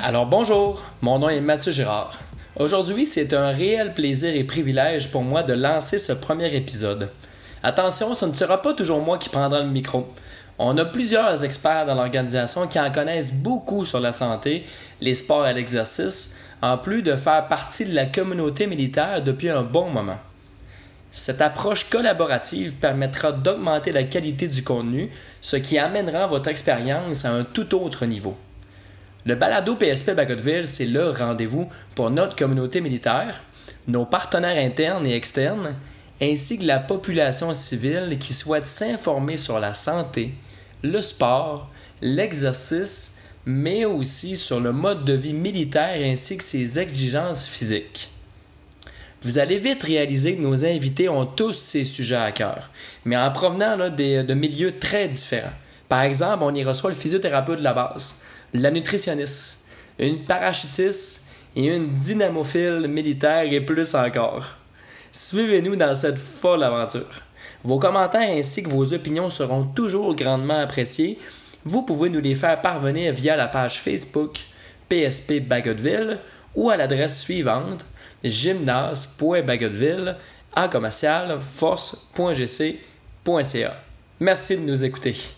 Alors bonjour, mon nom est Mathieu Girard. Aujourd'hui, c'est un réel plaisir et privilège pour moi de lancer ce premier épisode. Attention, ce ne sera pas toujours moi qui prendra le micro. On a plusieurs experts dans l'organisation qui en connaissent beaucoup sur la santé, les sports et l'exercice, en plus de faire partie de la communauté militaire depuis un bon moment. Cette approche collaborative permettra d'augmenter la qualité du contenu, ce qui amènera votre expérience à un tout autre niveau. Le balado PSP Bagotville, c'est le rendez-vous pour notre communauté militaire, nos partenaires internes et externes, ainsi que la population civile qui souhaite s'informer sur la santé, le sport, l'exercice, mais aussi sur le mode de vie militaire ainsi que ses exigences physiques. Vous allez vite réaliser que nos invités ont tous ces sujets à cœur, mais en provenant de milieux très différents. Par exemple, on y reçoit le physiothérapeute de la base, la nutritionniste, une parachutiste et une dynamophile militaire et plus encore. Suivez-nous dans cette folle aventure. Vos commentaires ainsi que vos opinions seront toujours grandement appréciés. Vous pouvez nous les faire parvenir via la page Facebook PSP Bagotville ou à l'adresse suivante gymnase.bagotville à commercial force.gc.ca. Merci de nous écouter.